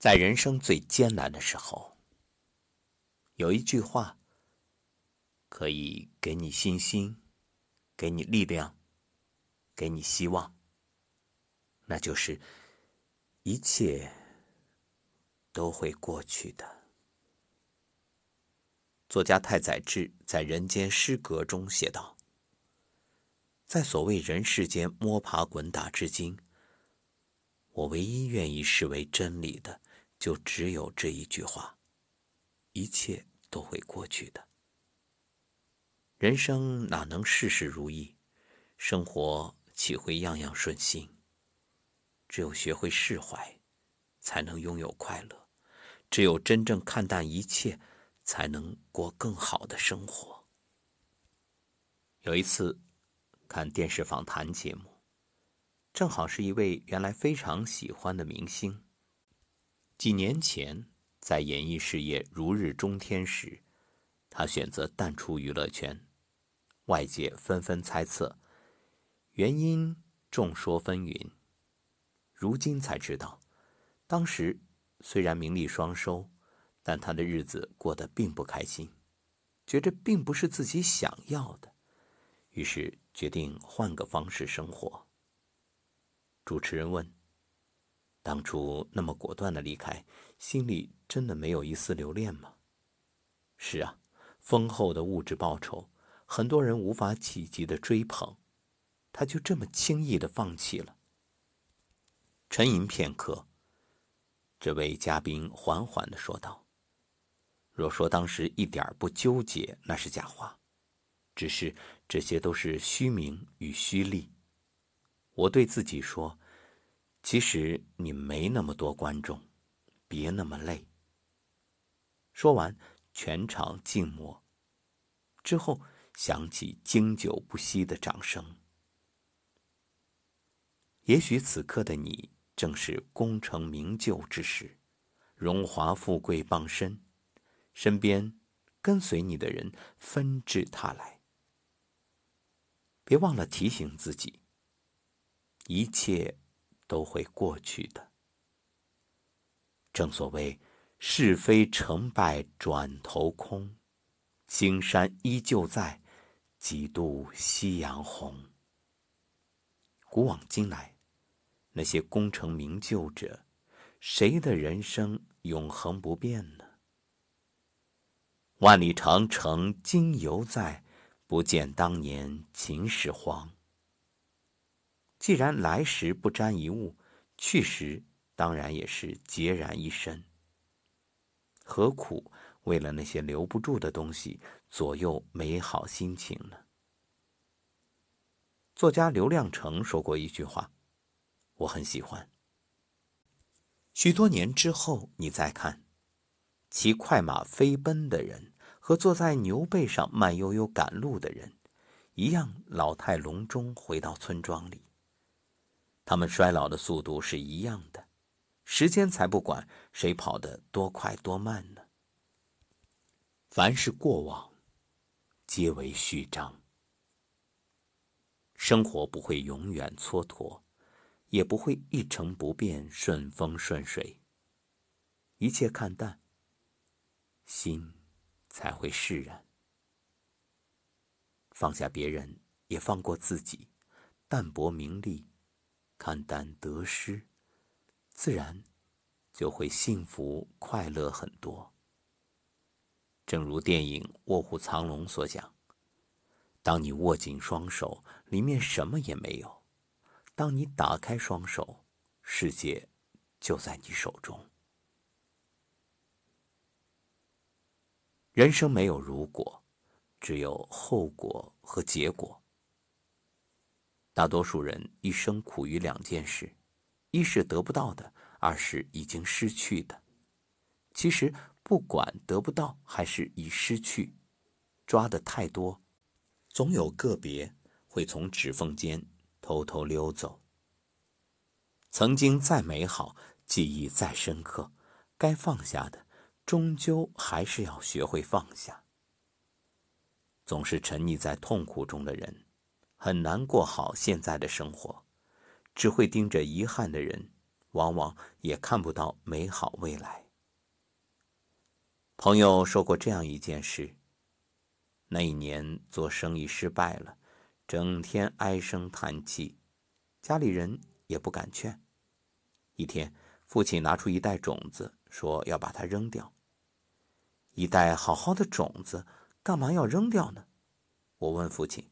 在人生最艰难的时候，有一句话可以给你信心，给你力量，给你希望，那就是一切都会过去的。作家太宰治在《人间失格》中写道：“在所谓人世间摸爬滚打至今。”我唯一愿意视为真理的，就只有这一句话：一切都会过去的。人生哪能事事如意？生活岂会样样顺心？只有学会释怀，才能拥有快乐；只有真正看淡一切，才能过更好的生活。有一次，看电视访谈节目。正好是一位原来非常喜欢的明星。几年前，在演艺事业如日中天时，他选择淡出娱乐圈，外界纷纷猜测，原因众说纷纭。如今才知道，当时虽然名利双收，但他的日子过得并不开心，觉着并不是自己想要的，于是决定换个方式生活。主持人问：“当初那么果断的离开，心里真的没有一丝留恋吗？”“是啊，丰厚的物质报酬，很多人无法企及的追捧，他就这么轻易的放弃了。”沉吟片刻，这位嘉宾缓缓的说道：“若说当时一点不纠结，那是假话，只是这些都是虚名与虚利。我对自己说。”其实你没那么多观众，别那么累。说完，全场静默，之后响起经久不息的掌声。也许此刻的你正是功成名就之时，荣华富贵傍身，身边跟随你的人纷至沓来。别忘了提醒自己，一切。都会过去的。正所谓是非成败转头空，青山依旧在，几度夕阳红。古往今来，那些功成名就者，谁的人生永恒不变呢？万里长城今犹在，不见当年秦始皇。既然来时不沾一物，去时当然也是孑然一身。何苦为了那些留不住的东西左右美好心情呢？作家刘亮程说过一句话，我很喜欢。许多年之后，你再看，骑快马飞奔的人和坐在牛背上慢悠悠赶路的人，一样老态龙钟，回到村庄里。他们衰老的速度是一样的，时间才不管谁跑得多快多慢呢。凡是过往，皆为序章。生活不会永远蹉跎，也不会一成不变、顺风顺水。一切看淡，心才会释然。放下别人，也放过自己，淡泊名利。看淡得失，自然就会幸福快乐很多。正如电影《卧虎藏龙》所讲：“当你握紧双手，里面什么也没有；当你打开双手，世界就在你手中。”人生没有如果，只有后果和结果。大多数人一生苦于两件事：一是得不到的，二是已经失去的。其实，不管得不到还是已失去，抓的太多，总有个别会从指缝间偷偷溜走。曾经再美好，记忆再深刻，该放下的，终究还是要学会放下。总是沉溺在痛苦中的人。很难过好现在的生活，只会盯着遗憾的人，往往也看不到美好未来。朋友说过这样一件事：那一年做生意失败了，整天唉声叹气，家里人也不敢劝。一天，父亲拿出一袋种子，说要把它扔掉。一袋好好的种子，干嘛要扔掉呢？我问父亲。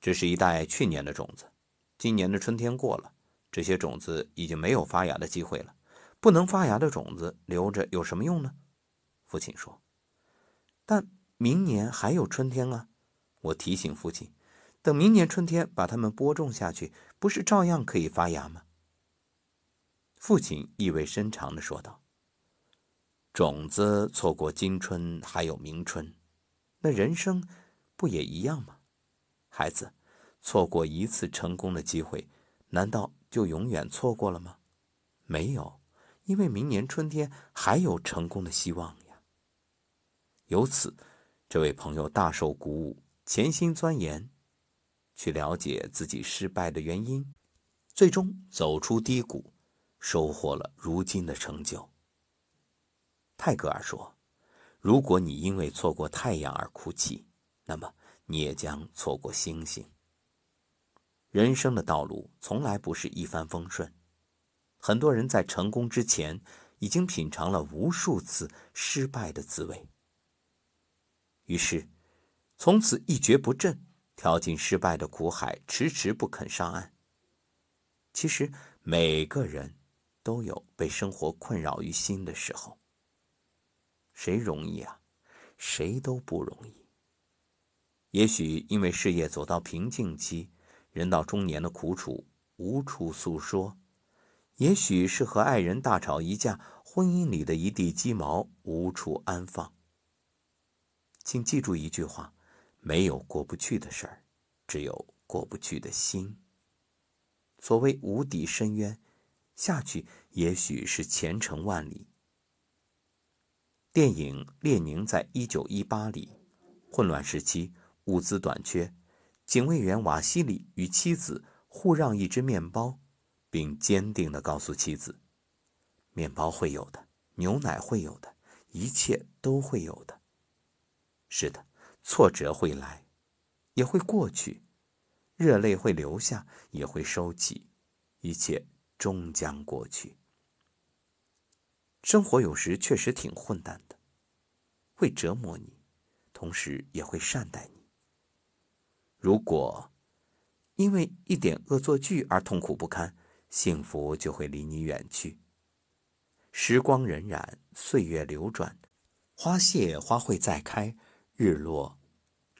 这是一袋去年的种子，今年的春天过了，这些种子已经没有发芽的机会了。不能发芽的种子留着有什么用呢？父亲说。但明年还有春天啊！我提醒父亲，等明年春天把它们播种下去，不是照样可以发芽吗？父亲意味深长的说道：“种子错过今春还有明春，那人生不也一样吗？孩子，错过一次成功的机会，难道就永远错过了吗？没有，因为明年春天还有成功的希望呀。”由此，这位朋友大受鼓舞，潜心钻研，去了解自己失败的原因，最终走出低谷。收获了如今的成就。泰戈尔说：“如果你因为错过太阳而哭泣，那么你也将错过星星。”人生的道路从来不是一帆风顺，很多人在成功之前已经品尝了无数次失败的滋味，于是从此一蹶不振，跳进失败的苦海，迟迟不肯上岸。其实每个人。都有被生活困扰于心的时候。谁容易啊？谁都不容易。也许因为事业走到瓶颈期，人到中年的苦楚无处诉说；也许是和爱人大吵一架，婚姻里的一地鸡毛无处安放。请记住一句话：没有过不去的事儿，只有过不去的心。所谓无底深渊。下去也许是前程万里。电影《列宁在一九一八》里，混乱时期物资短缺，警卫员瓦西里与妻子互让一只面包，并坚定地告诉妻子：“面包会有的，牛奶会有的，一切都会有的。”是的，挫折会来，也会过去；热泪会流下，也会收起，一切。终将过去。生活有时确实挺混蛋的，会折磨你，同时也会善待你。如果因为一点恶作剧而痛苦不堪，幸福就会离你远去。时光荏苒，岁月流转，花谢花会再开，日落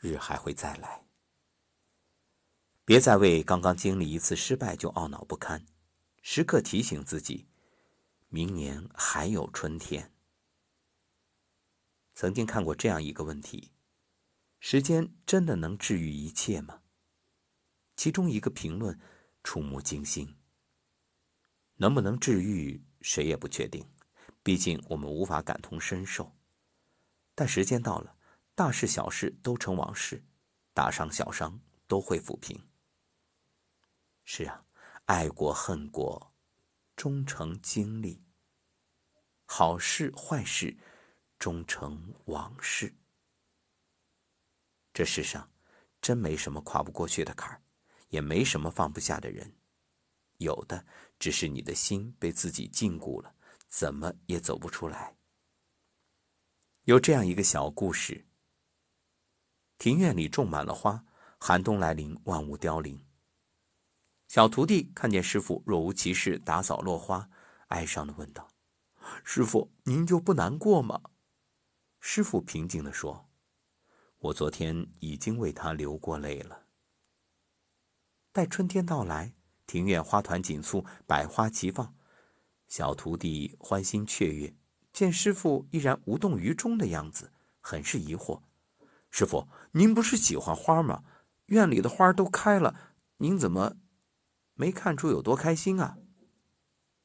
日还会再来。别再为刚刚经历一次失败就懊恼不堪。时刻提醒自己，明年还有春天。曾经看过这样一个问题：时间真的能治愈一切吗？其中一个评论触目惊心。能不能治愈，谁也不确定，毕竟我们无法感同身受。但时间到了，大事小事都成往事，大伤小伤都会抚平。是啊。爱过恨过，终成经历；好事坏事，终成往事。这世上真没什么跨不过去的坎儿，也没什么放不下的人，有的只是你的心被自己禁锢了，怎么也走不出来。有这样一个小故事：庭院里种满了花，寒冬来临，万物凋零。小徒弟看见师傅若无其事打扫落花，哀伤的问道：“师傅，您就不难过吗？”师傅平静的说：“我昨天已经为他流过泪了。”待春天到来，庭院花团锦簇，百花齐放，小徒弟欢欣雀跃，见师傅依然无动于衷的样子，很是疑惑：“师傅，您不是喜欢花吗？院里的花都开了，您怎么？”没看出有多开心啊！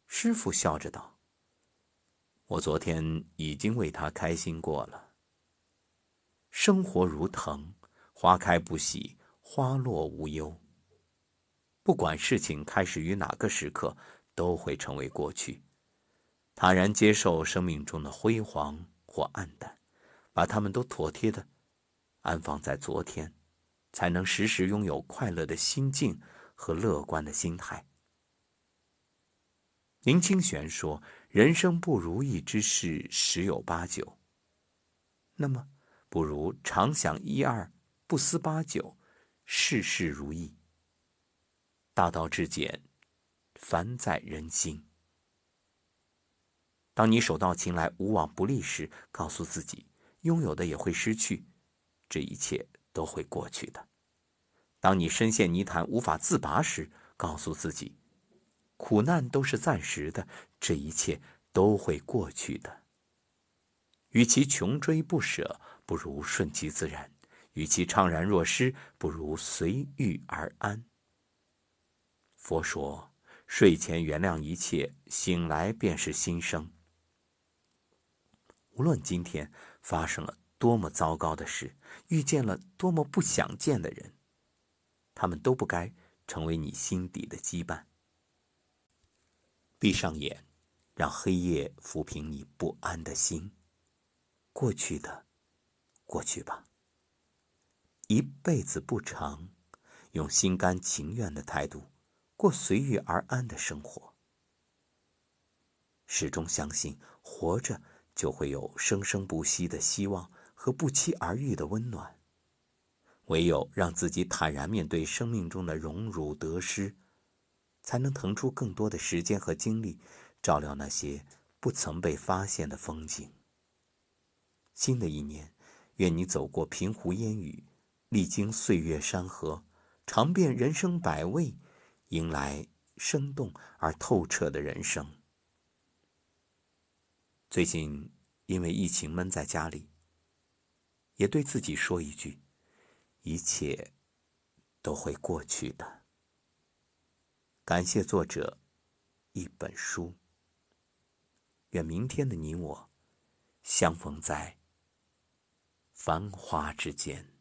师傅笑着道：“我昨天已经为他开心过了。生活如藤，花开不喜，花落无忧。不管事情开始于哪个时刻，都会成为过去。坦然接受生命中的辉煌或暗淡，把它们都妥帖的安放在昨天，才能时时拥有快乐的心境和乐观的心态。林清玄说：“人生不如意之事十有八九。”那么，不如常想一二，不思八九，事事如意。大道至简，凡在人心。当你手到擒来、无往不利时，告诉自己，拥有的也会失去，这一切都会过去的。当你深陷泥潭、无法自拔时，告诉自己，苦难都是暂时的，这一切都会过去的。与其穷追不舍，不如顺其自然；与其怅然若失，不如随遇而安。佛说：睡前原谅一切，醒来便是新生。无论今天发生了多么糟糕的事，遇见了多么不想见的人，他们都不该成为你心底的羁绊。闭上眼，让黑夜抚平你不安的心。过去的，过去吧。一辈子不长，用心甘情愿的态度过随遇而安的生活。始终相信，活着。就会有生生不息的希望和不期而遇的温暖。唯有让自己坦然面对生命中的荣辱得失，才能腾出更多的时间和精力，照料那些不曾被发现的风景。新的一年，愿你走过平湖烟雨，历经岁月山河，尝遍人生百味，迎来生动而透彻的人生。最近因为疫情闷在家里，也对自己说一句：一切都会过去的。感谢作者一本书。愿明天的你我相逢在繁华之间。